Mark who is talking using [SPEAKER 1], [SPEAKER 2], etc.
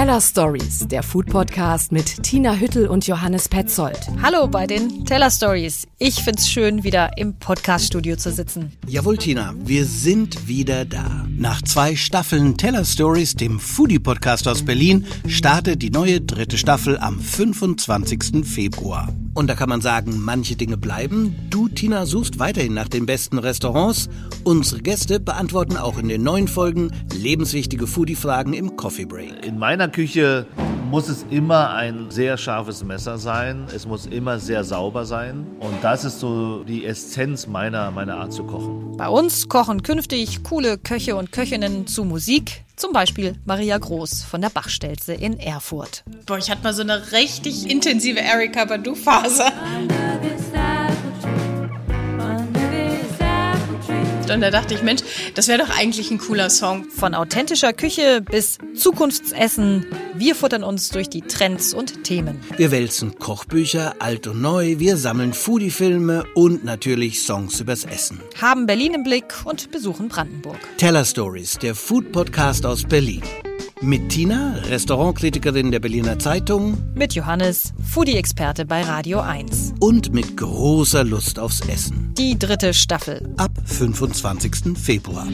[SPEAKER 1] Teller Stories, der Food Podcast mit Tina Hüttel und Johannes Petzold.
[SPEAKER 2] Hallo bei den Teller Stories. Ich find's schön, wieder im Podcaststudio zu sitzen.
[SPEAKER 3] Jawohl, Tina, wir sind wieder da. Nach zwei Staffeln Teller Stories, dem Foodie Podcast aus Berlin, startet die neue dritte Staffel am 25. Februar. Und da kann man sagen, manche Dinge bleiben. Du, Tina, suchst weiterhin nach den besten Restaurants. Unsere Gäste beantworten auch in den neuen Folgen lebenswichtige Foodie-Fragen im Coffee Break.
[SPEAKER 4] In meiner Küche muss es immer ein sehr scharfes Messer sein. Es muss immer sehr sauber sein. Und das ist so die Essenz meiner, meiner Art zu kochen.
[SPEAKER 2] Bei uns kochen künftig coole Köche und Köchinnen zu Musik. Zum Beispiel Maria Groß von der Bachstelze in Erfurt.
[SPEAKER 5] Boah, ich hatte mal so eine richtig intensive Erika Badu-Phase. Und da dachte ich, Mensch, das wäre doch eigentlich ein cooler Song.
[SPEAKER 2] Von authentischer Küche bis Zukunftsessen. Wir futtern uns durch die Trends und Themen.
[SPEAKER 3] Wir wälzen Kochbücher, alt und neu, wir sammeln Foodie-Filme und natürlich Songs übers Essen.
[SPEAKER 2] Haben Berlin im Blick und besuchen Brandenburg.
[SPEAKER 3] Teller Stories, der Food-Podcast aus Berlin. Mit Tina, Restaurantkritikerin der Berliner Zeitung.
[SPEAKER 2] Mit Johannes, Foodie-Experte bei Radio 1.
[SPEAKER 3] Und mit großer Lust aufs Essen.
[SPEAKER 2] Die dritte Staffel.
[SPEAKER 3] Ab 25. Februar.